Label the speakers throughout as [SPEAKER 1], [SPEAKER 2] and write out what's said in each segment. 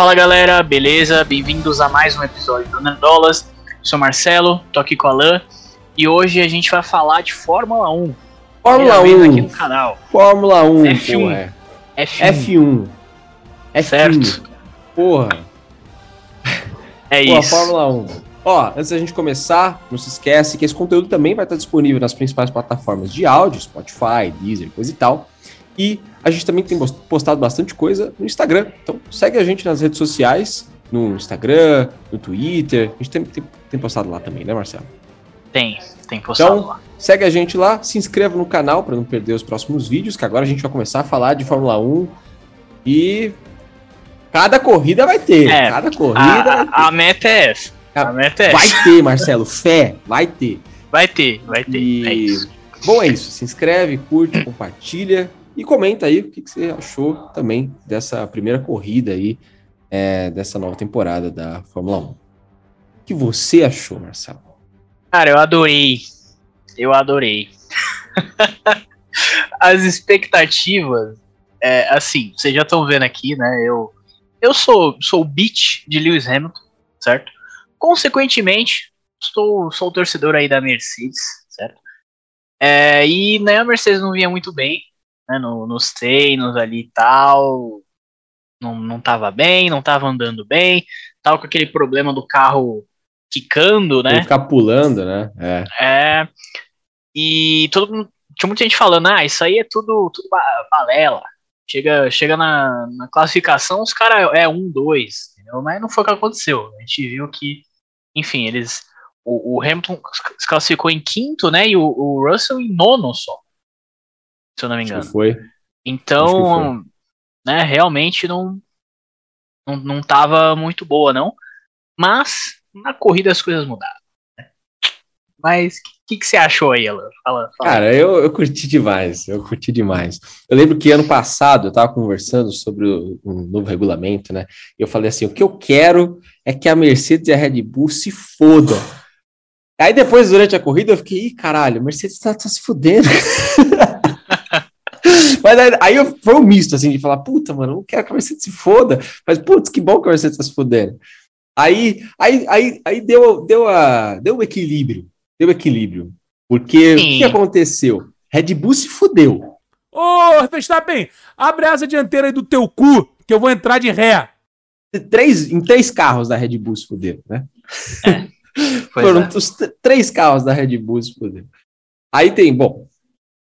[SPEAKER 1] Fala galera, beleza? Bem-vindos a mais um episódio do Nerdolas. Sou Marcelo, tô aqui com o Alan e hoje a gente vai falar de Fórmula 1.
[SPEAKER 2] Fórmula
[SPEAKER 1] Primeira
[SPEAKER 2] 1.
[SPEAKER 1] vez aqui no canal.
[SPEAKER 2] Fórmula 1,
[SPEAKER 1] F1.
[SPEAKER 2] porra.
[SPEAKER 1] F1.
[SPEAKER 2] F1. F1.
[SPEAKER 1] Certo.
[SPEAKER 2] Porra.
[SPEAKER 1] É
[SPEAKER 2] Pô,
[SPEAKER 1] isso.
[SPEAKER 2] Fórmula 1. Ó, antes da gente começar, não se esquece que esse conteúdo também vai estar disponível nas principais plataformas de áudio, Spotify, Deezer, coisa e tal. E a gente também tem postado bastante coisa no Instagram. Então segue a gente nas redes sociais, no Instagram, no Twitter. A gente tem, tem- tem postado lá também, né, Marcelo?
[SPEAKER 1] Tem, tem postado
[SPEAKER 2] Então,
[SPEAKER 1] lá.
[SPEAKER 2] Segue a gente lá, se inscreva no canal para não perder os próximos vídeos, que agora a gente vai começar a falar de Fórmula 1 e cada corrida vai ter.
[SPEAKER 1] É,
[SPEAKER 2] cada corrida.
[SPEAKER 1] A, a meta é essa. A meta é essa.
[SPEAKER 2] Vai ter, Marcelo, fé, vai ter.
[SPEAKER 1] Vai ter, vai ter.
[SPEAKER 2] E-
[SPEAKER 1] É isso.
[SPEAKER 2] Bom, é isso. Se inscreve, curte, compartilha e comenta aí o que, que você achou também dessa primeira corrida aí, é, dessa nova temporada da Fórmula 1. O que você achou, Marcelo?
[SPEAKER 1] Cara, eu adorei. Eu adorei. As expectativas, é, assim, vocês já estão vendo aqui, né? Eu, eu sou, sou o beat de Lewis Hamilton, certo? Consequentemente, sou, sou o torcedor aí da Mercedes, certo? É, e né, a Mercedes não vinha muito bem, né? no- nos treinos ali e tal. Não, não tava bem, não tava andando bem. Tava com aquele problema do carro quicando, né?
[SPEAKER 2] Ele ficar pulando, né? É.
[SPEAKER 1] É. E todo mundo. Tinha muita gente falando, ah, isso aí é tudo, tudo ba- balela. Chega, chega na, na classificação, os caras é um, dois, entendeu? Mas não foi o que aconteceu. A gente viu que, enfim, eles. O, o Hamilton se classificou em quinto, né? E o, o Russell em nono só. Se eu não me engano.
[SPEAKER 2] foi.
[SPEAKER 1] Então, né, realmente não, não não tava muito boa, não. Mas na corrida as coisas mudaram. né? Mas o que, que você achou aí, Alan? Fala, fala.
[SPEAKER 2] Cara, eu, eu curti demais, eu curti demais. Eu lembro que ano passado eu tava conversando sobre o, um novo regulamento, né? E eu falei assim: o que eu quero é que a Mercedes e a Red Bull se fodam. Aí depois, durante a corrida, eu fiquei, ih, caralho, Mercedes tá, tá se fudendo. Mas aí, aí eu, foi um misto, assim, de falar, puta, mano, não quero que a Mercedes se foda. Mas, putz, que bom que a Mercedes tá se fudendo. Aí, aí, aí, aí deu, deu, a, deu o equilíbrio. Deu o equilíbrio. Porque o
[SPEAKER 1] Sim.
[SPEAKER 2] que aconteceu? Red Bull se fudeu.
[SPEAKER 3] Ô, Verstappen, abre a asa dianteira aí do teu cu, que eu vou entrar de ré.
[SPEAKER 2] Três, em três carros da Red Bull se fuderam, né?
[SPEAKER 1] Pois
[SPEAKER 2] Foram
[SPEAKER 1] é.
[SPEAKER 2] os três carros da Red Bull se fuderam. Aí tem, bom,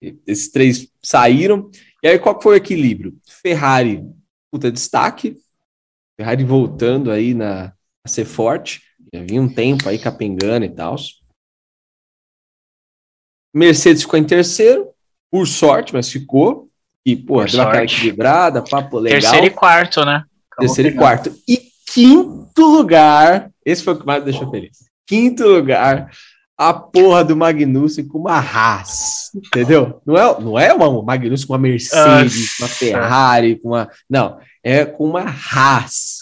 [SPEAKER 2] esses três saíram. E aí qual foi o equilíbrio? Ferrari, puta destaque. Ferrari voltando aí na, a ser forte. Já vinha um tempo aí capengando e tal. Mercedes ficou em terceiro, por sorte, mas ficou. E, pô,
[SPEAKER 1] Por
[SPEAKER 2] deu aquela equilibrada, papo legal.
[SPEAKER 1] Terceiro e quarto, né? Acabou
[SPEAKER 2] Terceiro e
[SPEAKER 1] pegando.
[SPEAKER 2] quarto. E quinto lugar, esse foi o que mais me deixou feliz. Quinto lugar, a porra do Magnussen com uma Haas, entendeu? Não é, não é uma Magnussen com uma Mercedes, com uma. Ferrari, com uma... Não, é com uma Haas.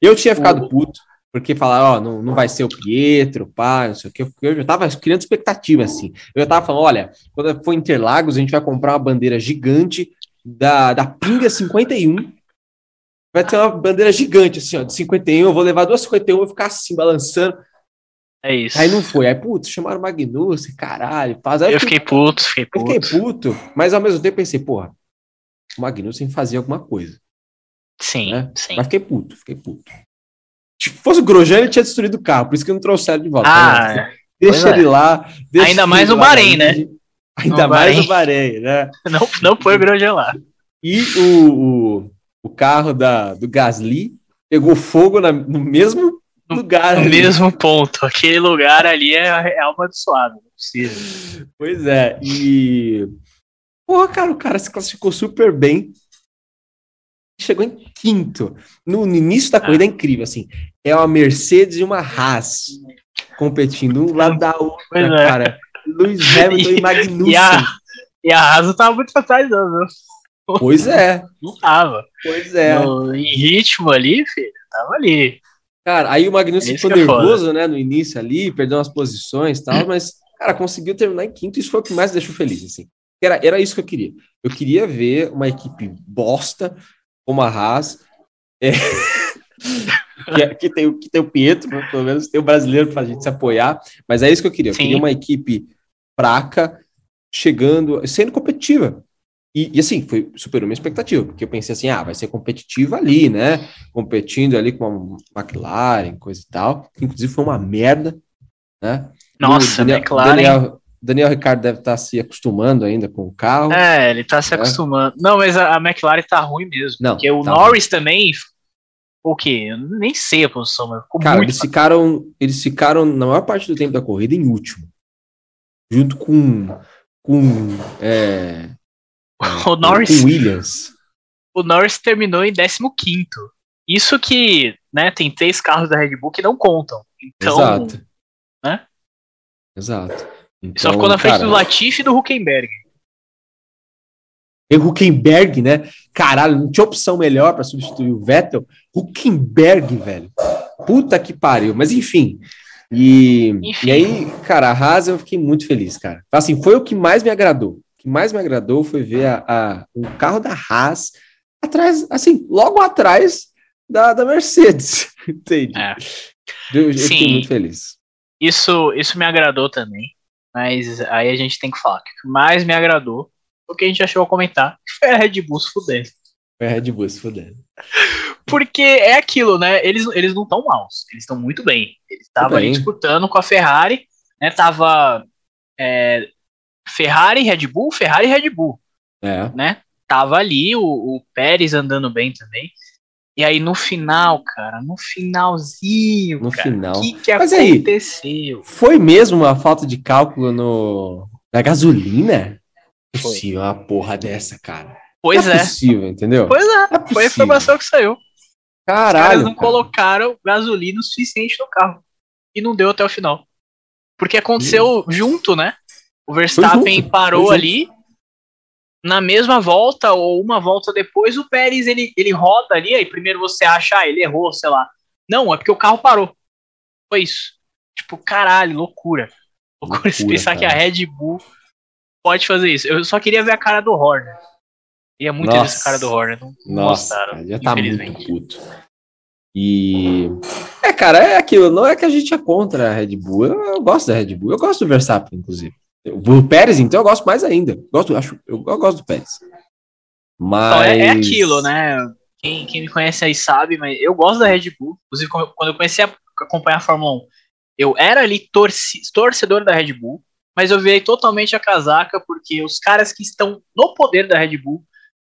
[SPEAKER 2] Eu tinha ficado puto, porque falaram, ó, não, não vai ser o Pietro, pá, não sei o quê, porque eu já tava criando expectativa, assim. Eu já tava falando, olha, quando for Interlagos, a gente vai comprar uma bandeira gigante da, da Pinga 51, Vai ter uma bandeira gigante, assim, ó, de 51. Eu vou levar duas 51, vou ficar assim, balançando.
[SPEAKER 1] É isso.
[SPEAKER 2] Aí não foi. Aí, putz, chamaram o Magnussen, caralho. Faz. Aí
[SPEAKER 1] Eu fiquei puto, fiquei
[SPEAKER 2] eu
[SPEAKER 1] puto.
[SPEAKER 2] fiquei puto, mas ao mesmo tempo pensei, porra, o Magnussen fazia alguma coisa.
[SPEAKER 1] Sim,
[SPEAKER 2] né?
[SPEAKER 1] sim.
[SPEAKER 2] Mas fiquei puto, fiquei puto. Se fosse o Grosjean, ele tinha destruído o carro, por isso que não trouxeram de volta.
[SPEAKER 1] Ah,
[SPEAKER 2] Né?
[SPEAKER 1] é.
[SPEAKER 2] deixa
[SPEAKER 1] pois é.
[SPEAKER 2] ele lá. deixa
[SPEAKER 1] Ainda
[SPEAKER 2] ele
[SPEAKER 1] mais
[SPEAKER 2] lá,
[SPEAKER 1] Bahrein, né?
[SPEAKER 2] Ainda
[SPEAKER 1] No
[SPEAKER 2] mais
[SPEAKER 1] Bahrein.
[SPEAKER 2] no Bahrein, né?
[SPEAKER 1] não, não foi o Grosjean lá.
[SPEAKER 2] E o, o, o carro da, do Gasly pegou fogo na- no mesmo lugar.
[SPEAKER 1] No
[SPEAKER 2] ali.
[SPEAKER 1] mesmo ponto. Aquele lugar ali é, é amaldiçoado. Não é possível.
[SPEAKER 2] Pois é, e. Porra, cara, o cara se classificou super bem. Chegou em quinto. No, no início da
[SPEAKER 1] Ah.
[SPEAKER 2] corrida é incrível, assim. É uma Mercedes e uma Haas competindo um lado da outra,
[SPEAKER 1] Pois é.
[SPEAKER 2] cara. Lewis Hamilton e, Magnussen.
[SPEAKER 1] E a, e a Asa tava muito pra trás, não, viu?
[SPEAKER 2] Pois é,
[SPEAKER 1] Não tava.
[SPEAKER 2] pois é.
[SPEAKER 1] No- em ritmo ali, filho, tava ali.
[SPEAKER 2] Cara, aí o Magnussen
[SPEAKER 1] Esse
[SPEAKER 2] ficou
[SPEAKER 1] é
[SPEAKER 2] nervoso, né, no início ali, perdeu umas posições e tal, mas, cara, conseguiu terminar em quinto, isso foi o que mais deixou feliz, assim. Era, era isso que eu queria. Eu queria ver uma equipe bosta, como a Haas, é, que, é- que tem, que tem o Pietro, né? pelo menos tem o brasileiro pra gente se apoiar. Mas é isso que eu queria. Eu
[SPEAKER 1] Sim.
[SPEAKER 2] queria uma equipe fraca, chegando, sendo competitiva. E, e, assim, foi superou minha expectativa, porque eu pensei assim, ah, vai ser competitiva ali, né? Competindo ali com a McLaren, coisa e tal. Inclusive foi uma merda, né?
[SPEAKER 1] Nossa,
[SPEAKER 2] O Daniel,
[SPEAKER 1] McLaren.
[SPEAKER 2] Daniel, Daniel Ricardo deve estar se acostumando ainda com o carro.
[SPEAKER 1] É, ele tá se
[SPEAKER 2] É.
[SPEAKER 1] acostumando. Não, mas a, a McLaren tá ruim mesmo.
[SPEAKER 2] Não,
[SPEAKER 1] porque o
[SPEAKER 2] tá
[SPEAKER 1] Norris também. O quê? Eu nem sei a posição, mas ficou
[SPEAKER 2] Cara,
[SPEAKER 1] muito.
[SPEAKER 2] eles ficaram, eles ficaram na maior parte do tempo da corrida em último. Junto com, com, é,
[SPEAKER 1] O Norris,
[SPEAKER 2] com Williams.
[SPEAKER 1] o Norris terminou em 15. Isso que, né, tem três carros da Red Bull que não contam. Então,
[SPEAKER 2] Exato.
[SPEAKER 1] né?
[SPEAKER 2] Exato. Então,
[SPEAKER 1] só ficou na frente do Latifi e do Huckenberg.
[SPEAKER 2] E Huckenberg, né? Caralho, não tinha opção melhor para substituir o Vettel. Huckenberg, velho. Puta que pariu. Mas enfim. E,
[SPEAKER 1] Enfim.
[SPEAKER 2] e aí, cara, a Haas eu fiquei muito feliz, cara. Assim, foi o que mais me agradou. O que mais me agradou foi ver a, a- o carro da Haas atrás, assim, logo atrás da, da Mercedes. Entende?
[SPEAKER 1] É.
[SPEAKER 2] Eu, eu fiquei
[SPEAKER 1] Sim.
[SPEAKER 2] muito feliz.
[SPEAKER 1] Isso, isso me agradou também. Mas aí a gente tem que falar que o que mais me agradou foi o que a gente já chegou a comentar, que foi a Red Bull se fudendo.
[SPEAKER 2] Foi a Red Bull se fudendo.
[SPEAKER 1] Porque é aquilo, né? Eles, eles não estão maus, eles estão muito bem. Eles estavam ali disputando com a Ferrari, né? Tava é, Ferrari, Red Bull, Ferrari Red Bull,
[SPEAKER 2] É.
[SPEAKER 1] né? Tava ali o, o Pérez andando bem também. E aí no final, cara, no finalzinho,
[SPEAKER 2] No
[SPEAKER 1] cara,
[SPEAKER 2] final.
[SPEAKER 1] o que, que
[SPEAKER 2] Mas aí,
[SPEAKER 1] aconteceu?
[SPEAKER 2] Foi mesmo uma falta de cálculo no, na gasolina?
[SPEAKER 1] Foi.
[SPEAKER 2] Possível uma porra dessa, cara.
[SPEAKER 1] Pois
[SPEAKER 2] não
[SPEAKER 1] é.
[SPEAKER 2] possível, entendeu?
[SPEAKER 1] Pois é,
[SPEAKER 2] é
[SPEAKER 1] foi a informação que saiu. Os caras
[SPEAKER 2] Caralho.
[SPEAKER 1] não
[SPEAKER 2] cara.
[SPEAKER 1] colocaram gasolina o suficiente no carro. E não deu até o final. Porque aconteceu junto, né? O Verstappen
[SPEAKER 2] junto,
[SPEAKER 1] parou
[SPEAKER 2] junto.
[SPEAKER 1] ali. Na mesma volta, ou uma volta depois, o Pérez ele, ele roda ali. Aí primeiro você acha, ah, ele errou, sei lá. Não, é porque o carro parou. Foi isso. Tipo, caralho, loucura. Loucura, se
[SPEAKER 2] Loucura,
[SPEAKER 1] pensar que a
[SPEAKER 2] cara.
[SPEAKER 1] Red Bull pode fazer isso. Eu só queria ver a cara do Horner. Queria muito ver essa cara do Horner. Não
[SPEAKER 2] Nossa,
[SPEAKER 1] mostraram,
[SPEAKER 2] cara, já tá muito puto. E. É, cara, é aquilo. Não é que a gente é contra a Red Bull. Eu, eu gosto da Red Bull. Eu gosto do Verstappen, inclusive. O Pérez, então, eu gosto mais ainda. Gosto, acho, eu, eu gosto do Pérez. Mas.
[SPEAKER 1] Então, é, é aquilo, né? Quem, quem me conhece aí sabe, mas eu gosto da Red Bull. Inclusive, quando eu- comecei a acompanhar a Fórmula 1, eu era ali torci- torcedor da Red Bull, mas eu virei totalmente a casaca porque os caras que estão no poder da Red Bull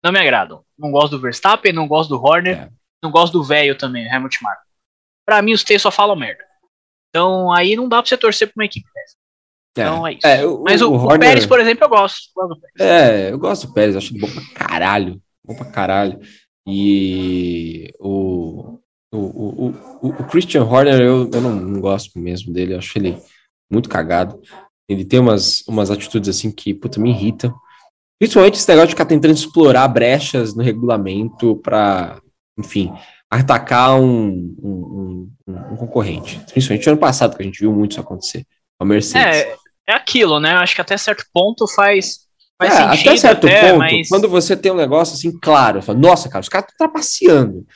[SPEAKER 1] não me agradam. Não gosto do Verstappen, não gosto do Horner,
[SPEAKER 2] É.
[SPEAKER 1] não gosto do velho também, Helmut Marko. Pra mim, os três só falam merda. Então, aí não dá pra você torcer pra uma equipe dessa. Então é isso.
[SPEAKER 2] É, o-
[SPEAKER 1] Mas o,
[SPEAKER 2] o
[SPEAKER 1] o
[SPEAKER 2] Horner-
[SPEAKER 1] Pérez, por exemplo, eu gosto. Eu.
[SPEAKER 2] É, eu gosto do Pérez, acho ele bom pra caralho. Bom pra caralho. E o, o, o, o, o Christian Horner, eu, eu não, não gosto mesmo dele, acho ele muito cagado. Ele tem umas, umas atitudes assim que, puta, me irritam. Principalmente esse negócio de ficar tentando explorar brechas no regulamento pra, enfim, atacar um, um, um, um concorrente. Principalmente ano passado, que a gente viu muito isso acontecer. A Mercedes.
[SPEAKER 1] É, é aquilo, né? Acho que até certo ponto faz, faz
[SPEAKER 2] É,
[SPEAKER 1] sentido.
[SPEAKER 2] até certo
[SPEAKER 1] até,
[SPEAKER 2] ponto,
[SPEAKER 1] mas...
[SPEAKER 2] quando você tem um negócio assim, claro, fala, nossa, cara, os caras estão trapaceando.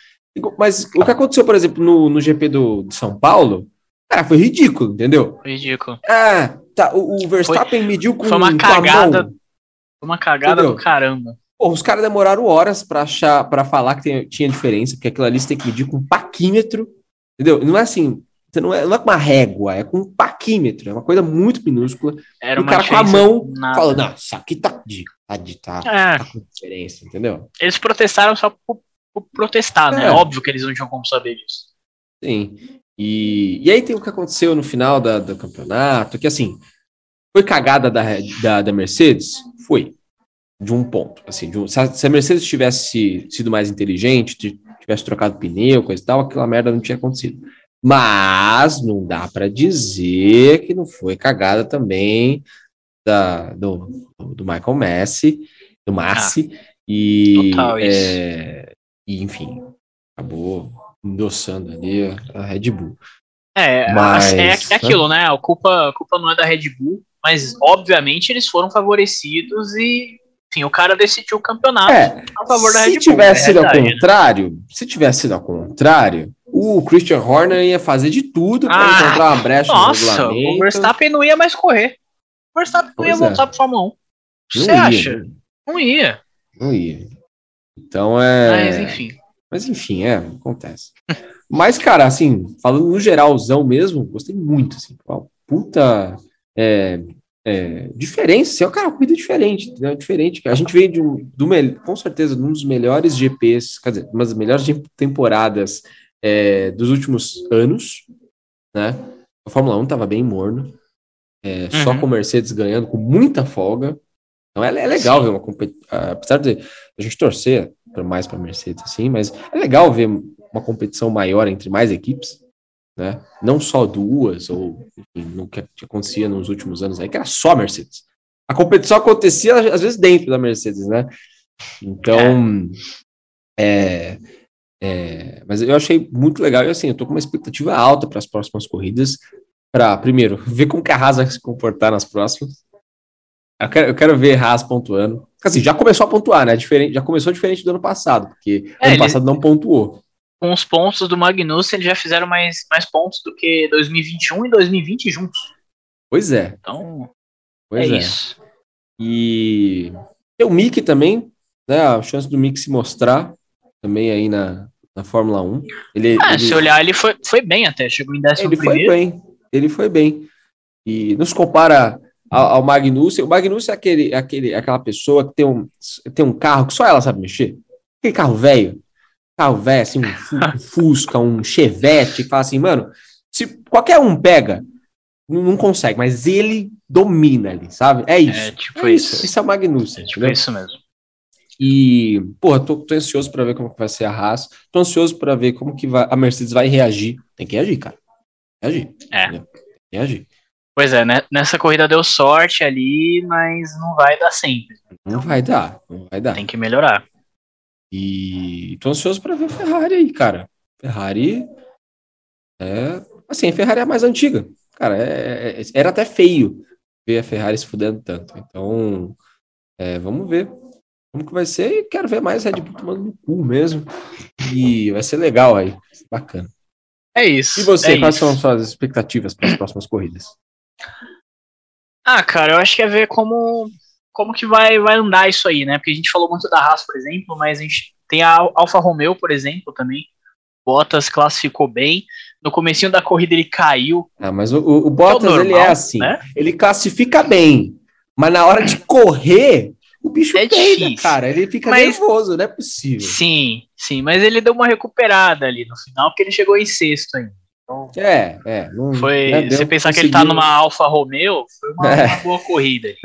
[SPEAKER 2] Mas o que aconteceu, por exemplo, no, no GP do, de São Paulo, cara, foi ridículo, entendeu?
[SPEAKER 1] Ridículo.
[SPEAKER 2] Ah, tá, o, o Verstappen mediu com,
[SPEAKER 1] foi uma cagada. Foi uma cagada
[SPEAKER 2] Entendeu?
[SPEAKER 1] do caramba.
[SPEAKER 2] Pô, os caras demoraram horas pra achar, para falar que tem- tinha diferença, porque aquilo ali você tem que medir com um paquímetro, entendeu? Não é assim, você não é, não é com uma régua, é com um paquímetro, é uma coisa muito minúscula.
[SPEAKER 1] Era
[SPEAKER 2] o cara com a mão
[SPEAKER 1] nada.
[SPEAKER 2] fala, não, isso aqui tá de, tá de, tá,
[SPEAKER 1] É,
[SPEAKER 2] tá com diferença, entendeu?
[SPEAKER 1] eles protestaram só por, por protestar, né?
[SPEAKER 2] É.
[SPEAKER 1] Óbvio que eles não tinham como saber disso.
[SPEAKER 2] Sim. E, e aí tem o que aconteceu no final da- do campeonato, que assim, foi cagada da, da, da Mercedes? Foi. De um ponto. Assim, um- se, a, se a Mercedes tivesse sido mais inteligente, ti- tivesse trocado pneu, coisa e tal, aquela merda não tinha acontecido. Mas não dá para dizer que não foi cagada também da, do, do Michael Messi, do Massi, e,
[SPEAKER 1] total isso.
[SPEAKER 2] é, e enfim, acabou endossando ali a- a Red Bull.
[SPEAKER 1] É,
[SPEAKER 2] Mas,
[SPEAKER 1] é, é
[SPEAKER 2] né?
[SPEAKER 1] aquilo, né? A culpa, a culpa não é da Red Bull, mas obviamente eles foram favorecidos e Sim, o cara decidiu o campeonato
[SPEAKER 2] É,
[SPEAKER 1] a favor da
[SPEAKER 2] se
[SPEAKER 1] Red Bull.
[SPEAKER 2] tivesse
[SPEAKER 1] é
[SPEAKER 2] sido ao
[SPEAKER 1] né?
[SPEAKER 2] contrário, se tivesse sido ao contrário, o Christian Horner ia fazer de tudo para
[SPEAKER 1] Ah,
[SPEAKER 2] encontrar uma brecha
[SPEAKER 1] Nossa,
[SPEAKER 2] no regulamento.
[SPEAKER 1] o Verstappen não ia mais correr. O Verstappen não
[SPEAKER 2] Pois
[SPEAKER 1] ia
[SPEAKER 2] é.
[SPEAKER 1] voltar pro Fórmula 1.
[SPEAKER 2] Não
[SPEAKER 1] Você acha?
[SPEAKER 2] Não,
[SPEAKER 1] Não ia.
[SPEAKER 2] não ia. Então é.
[SPEAKER 1] Mas enfim.
[SPEAKER 2] Mas enfim, é, acontece. Mas, cara, assim, falando no geralzão mesmo, gostei muito, assim, uma puta é, é, diferença, é cara, uma corrida diferente, entendeu? Diferente. A gente veio de um, do com certeza, de um dos melhores GPs, quer dizer, uma das melhores temporadas é, dos últimos anos, né? A Fórmula 1 tava bem morno, é, só
[SPEAKER 1] Uhum.
[SPEAKER 2] com o Mercedes ganhando com muita folga. Então é, é legal
[SPEAKER 1] Sim.
[SPEAKER 2] ver uma competição, apesar de a gente torcer mais para Mercedes assim, mas é legal ver uma competição maior entre mais equipes, né? Não só duas ou enfim, no que que acontecia nos últimos anos aí que era só Mercedes. A competição acontecia às vezes dentro da Mercedes, né? Então é, é, mas eu achei muito legal e assim, eu tô com uma expectativa alta para as próximas corridas. Para primeiro ver como que a Haas vai se comportar nas próximas. Eu quero, eu quero ver Haas pontuando. Assim, já começou a pontuar, né? Diferente, já começou diferente do ano passado, porque
[SPEAKER 1] É,
[SPEAKER 2] ano
[SPEAKER 1] ele-
[SPEAKER 2] passado não pontuou.
[SPEAKER 1] Com os pontos do Magnussen, eles já fizeram mais, mais pontos do que 2021 e 2020 juntos.
[SPEAKER 2] Pois é,
[SPEAKER 1] Então,
[SPEAKER 2] pois
[SPEAKER 1] é,
[SPEAKER 2] é.
[SPEAKER 1] isso.
[SPEAKER 2] E tem o Mick também, né? A chance do Mick se mostrar também aí na, na Fórmula 1. Ele,
[SPEAKER 1] Ah,
[SPEAKER 2] ele,
[SPEAKER 1] se olhar, ele foi, foi bem até. Chegou em décimo
[SPEAKER 2] ele foi
[SPEAKER 1] primeiro.
[SPEAKER 2] bem. Ele foi bem. E nos compara ao, ao Magnussen. O Magnussen é aquele, é aquele, aquela pessoa que tem um, tem um carro que só ela sabe mexer. Aquele carro velho. Carro velho, assim, um, fu- Fusca, um Chevette, que fala assim, mano, se qualquer um pega, não, consegue, mas ele domina ali, sabe? É isso.
[SPEAKER 1] É, tipo
[SPEAKER 2] É
[SPEAKER 1] isso.
[SPEAKER 2] isso. Esse é o Magnussen.
[SPEAKER 1] É tipo
[SPEAKER 2] entendeu?
[SPEAKER 1] isso mesmo.
[SPEAKER 2] E, porra, tô, tô ansioso pra ver como que vai ser a Haas. Tô ansioso pra ver como que vai- a Mercedes vai reagir. Tem que reagir, cara. Reagir.
[SPEAKER 1] É.
[SPEAKER 2] Tem que reagir.
[SPEAKER 1] Pois é, né? nessa corrida deu sorte ali, mas não vai dar sempre.
[SPEAKER 2] Não vai dar, não vai dar.
[SPEAKER 1] Tem que melhorar.
[SPEAKER 2] E tô ansioso pra ver a Ferrari aí, cara. Ferrari é. Assim, a Ferrari é a mais antiga. Cara, é- é- era até feio ver a Ferrari se fudendo tanto. Então, é, vamos ver como que vai ser. E quero ver mais Red Bull tomando no cu mesmo. E vai ser legal aí. Bacana.
[SPEAKER 1] É isso.
[SPEAKER 2] E você,
[SPEAKER 1] é
[SPEAKER 2] quais
[SPEAKER 1] isso.
[SPEAKER 2] são as suas expectativas para as próximas corridas?
[SPEAKER 1] Ah, cara, eu acho que é ver como, como que vai, vai andar isso aí, né? Porque a gente falou muito da Haas, por exemplo, mas a gente tem a Al- Alfa Romeo, por exemplo, também. Bottas classificou bem. No comecinho da corrida ele caiu.
[SPEAKER 2] Ah, mas o, o- Bottas,
[SPEAKER 1] normal,
[SPEAKER 2] ele é assim.
[SPEAKER 1] né?
[SPEAKER 2] Ele classifica bem, mas na hora de correr, o bicho
[SPEAKER 1] É
[SPEAKER 2] peida,
[SPEAKER 1] difícil.
[SPEAKER 2] cara. Ele fica
[SPEAKER 1] Mas-
[SPEAKER 2] nervoso, não é possível.
[SPEAKER 1] Sim, sim, mas ele deu uma recuperada ali no final, porque ele chegou em sexto ainda. Então,
[SPEAKER 2] É, é. Não,
[SPEAKER 1] foi,
[SPEAKER 2] né,
[SPEAKER 1] você pensar que ele tá
[SPEAKER 2] conseguiu-
[SPEAKER 1] numa Alfa Romeo, foi uma,
[SPEAKER 2] É.
[SPEAKER 1] uma boa corrida ali.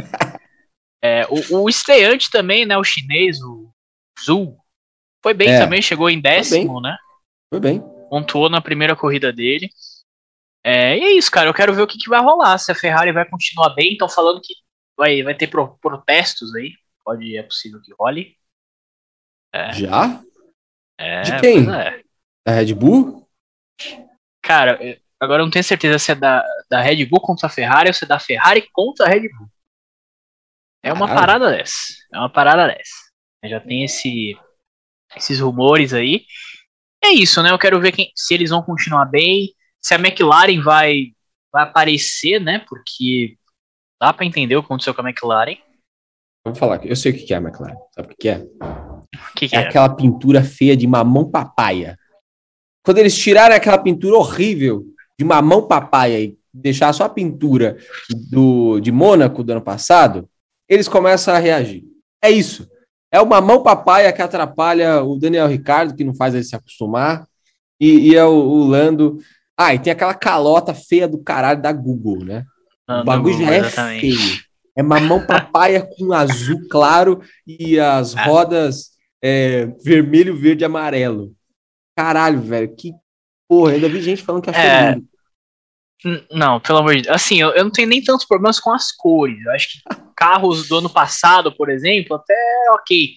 [SPEAKER 1] É, o, o estreante também, né, o chinês, o Zhu, foi bem
[SPEAKER 2] É.
[SPEAKER 1] também, chegou em décimo, né?
[SPEAKER 2] Foi bem.
[SPEAKER 1] pontuou na primeira corrida dele. É, e é isso, cara. Eu quero ver o que, que vai rolar. Se a Ferrari vai continuar bem. Estão falando que vai, vai ter pro- protestos aí. Pode, é possível que role. É.
[SPEAKER 2] Já?
[SPEAKER 1] É,
[SPEAKER 2] De quem?
[SPEAKER 1] é.
[SPEAKER 2] Da Red Bull?
[SPEAKER 1] Cara, agora eu não tenho certeza se é da, da Red Bull contra a Ferrari ou se é da Ferrari contra a Red Bull. É uma
[SPEAKER 2] Caralho.
[SPEAKER 1] parada dessa. É uma parada dessa. Já tem esse, esses rumores aí. É isso, né? Eu quero ver quem- se eles vão continuar bem, se a McLaren vai, vai aparecer, né? Porque dá pra entender o que aconteceu com a McLaren.
[SPEAKER 2] Vou falar, eu sei o que é McLaren. Sabe o que é?
[SPEAKER 1] Que, que
[SPEAKER 2] É
[SPEAKER 1] é?
[SPEAKER 2] aquela pintura feia de mamão papaya. Quando eles tirarem aquela pintura horrível de mamão papaya e deixar só a pintura do, de Mônaco do ano passado, eles começam a reagir. É isso. É o mamão papaya que atrapalha o Daniel Ricardo, que não faz ele se acostumar, e, e é o, o Lando. Ah, e tem aquela calota feia do caralho da Google, né?
[SPEAKER 1] Não,
[SPEAKER 2] O bagulho
[SPEAKER 1] não,
[SPEAKER 2] já é
[SPEAKER 1] exatamente.
[SPEAKER 2] feio. É mamão papaya com azul claro e as
[SPEAKER 1] Ah.
[SPEAKER 2] rodas é, vermelho, verde e amarelo. Caralho, velho, que porra. Ainda vi gente falando que achou
[SPEAKER 1] É.
[SPEAKER 2] lindo.
[SPEAKER 1] Não, pelo amor de Deus. Assim, eu, eu não tenho nem tantos problemas com as cores. Eu acho que carros do ano passado, por exemplo, até ok.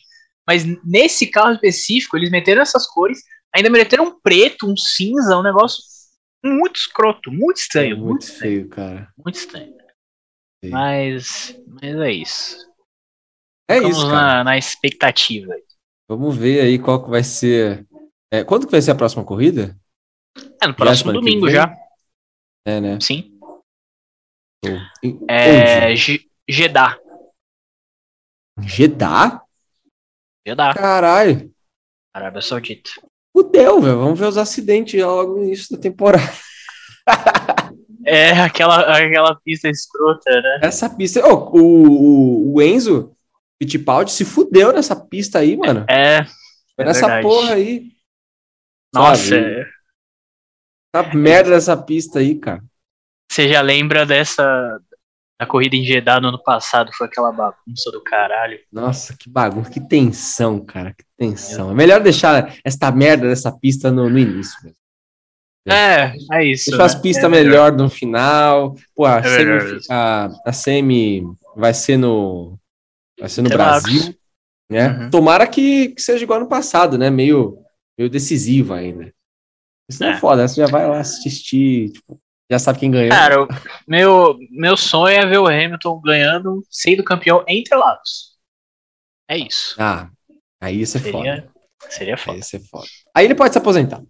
[SPEAKER 1] Mas nesse carro específico, eles meteram essas cores, ainda meteram um preto, um cinza, um negócio muito escroto, muito
[SPEAKER 2] É
[SPEAKER 1] estranho, muito,
[SPEAKER 2] muito
[SPEAKER 1] estranho,
[SPEAKER 2] feio, cara.
[SPEAKER 1] muito estranho. Mas, mas é isso.
[SPEAKER 2] É
[SPEAKER 1] Ficamos
[SPEAKER 2] isso,
[SPEAKER 1] na, na expectativa.
[SPEAKER 2] Vamos ver aí qual que vai ser. É, quando que vai ser a próxima corrida?
[SPEAKER 1] É, no próximo domingo já.
[SPEAKER 2] É, né?
[SPEAKER 1] Sim.
[SPEAKER 2] Em-
[SPEAKER 1] É. Jeddah.
[SPEAKER 2] Jeddah?
[SPEAKER 1] Jeddah,
[SPEAKER 2] Caralho.
[SPEAKER 1] Arábia Saudita.
[SPEAKER 2] Fudeu, velho. Vamos ver os acidentes já logo no início da temporada.
[SPEAKER 1] É aquela, aquela pista escrota, né?
[SPEAKER 2] Essa pista. Ô, o, o, o Enzo Fittipaldi se fudeu nessa pista aí, mano.
[SPEAKER 1] É.
[SPEAKER 2] Foi
[SPEAKER 1] é
[SPEAKER 2] nessa
[SPEAKER 1] verdade.
[SPEAKER 2] porra aí.
[SPEAKER 1] Nossa, é-
[SPEAKER 2] Tá merda dessa pista aí, cara.
[SPEAKER 1] você já lembra dessa. A corrida em Jeddah no ano passado foi aquela bagunça do caralho.
[SPEAKER 2] Nossa, que bagunça, que tensão, cara, que tensão. É melhor deixar esta merda dessa pista no, no início. Mesmo.
[SPEAKER 1] É, é isso.
[SPEAKER 2] Deixar as
[SPEAKER 1] né?
[SPEAKER 2] pistas
[SPEAKER 1] É
[SPEAKER 2] melhor no final. Pô, a,
[SPEAKER 1] É
[SPEAKER 2] semi,
[SPEAKER 1] melhor isso.
[SPEAKER 2] a, a semi vai ser no, vai ser no. Brasil, né?
[SPEAKER 1] Uhum.
[SPEAKER 2] Tomara que, que seja igual ano passado, né? Meio, meio decisivo ainda. Isso não é
[SPEAKER 1] É.
[SPEAKER 2] foda, você já vai lá assistir, tipo, já sabe quem ganhou.
[SPEAKER 1] Cara, meu, meu sonho é ver o Hamilton ganhando, sendo campeão em Interlagos. É isso.
[SPEAKER 2] Ah, aí isso é foda.
[SPEAKER 1] Seria, seria
[SPEAKER 2] Aí
[SPEAKER 1] foda.
[SPEAKER 2] isso é foda. Aí ele pode se aposentar.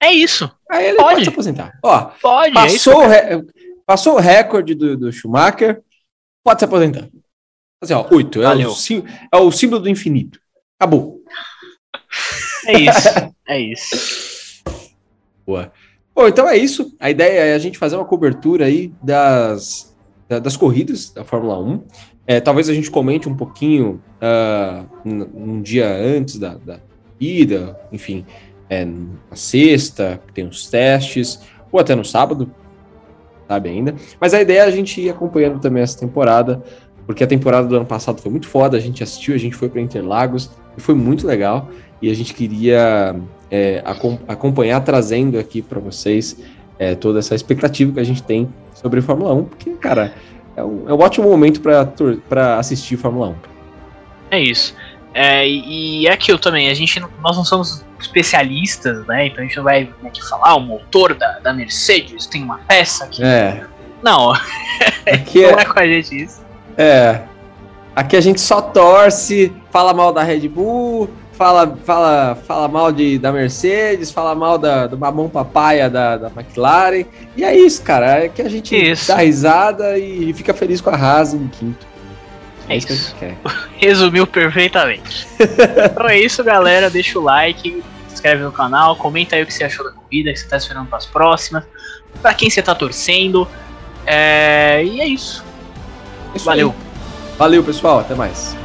[SPEAKER 1] É isso.
[SPEAKER 2] Aí ele
[SPEAKER 1] Pode.
[SPEAKER 2] pode se aposentar. Ó,
[SPEAKER 1] Pode, é isso.
[SPEAKER 2] Passou, o re- passou o recorde do, do Schumacher, pode se aposentar. Assim, ó, oito. É o, é o símbolo do infinito. Acabou.
[SPEAKER 1] É isso. É isso.
[SPEAKER 2] Boa. Bom, então é isso. A ideia é a gente fazer uma cobertura aí das, da- das corridas da Fórmula 1. É, talvez a gente comente um pouquinho n- um dia antes da, da corrida, enfim, é, na sexta, tem os testes, ou até no sábado, sabe ainda. Mas a ideia é a gente ir acompanhando também essa temporada, porque a temporada do ano passado foi muito foda, a gente assistiu, a gente foi para Interlagos, e foi muito legal, e a gente queria é, acom- acompanhar trazendo aqui para vocês é, toda essa expectativa que a gente tem sobre Fórmula 1, porque, cara, é um, é um ótimo momento para assistir Fórmula 1.
[SPEAKER 1] É isso. É, e, é aquilo também, a gente, nós não somos especialistas, né? Então a gente não vai aqui falar, "Ah, o motor da, da Mercedes tem uma peça que.
[SPEAKER 2] É,
[SPEAKER 1] Não,
[SPEAKER 2] aqui
[SPEAKER 1] não
[SPEAKER 2] é,
[SPEAKER 1] é com a gente isso.
[SPEAKER 2] é, aqui a gente só torce, fala mal da Red Bull, fala, fala, fala mal de, da Mercedes, fala mal da, do mamão papaya da, da McLaren, e é isso, cara, é que a gente
[SPEAKER 1] Isso.
[SPEAKER 2] dá risada e fica feliz com a Haas em quinto.
[SPEAKER 1] É,
[SPEAKER 2] isso que a
[SPEAKER 1] isso.
[SPEAKER 2] gente quer.
[SPEAKER 1] Resumiu perfeitamente. então é isso, galera. Deixa o like, se inscreve no canal, comenta aí o que você achou da corrida, que você tá esperando para as próximas, para quem você tá torcendo. É, e é isso.
[SPEAKER 2] É isso
[SPEAKER 1] Valeu.
[SPEAKER 2] aí. Valeu, pessoal, até mais.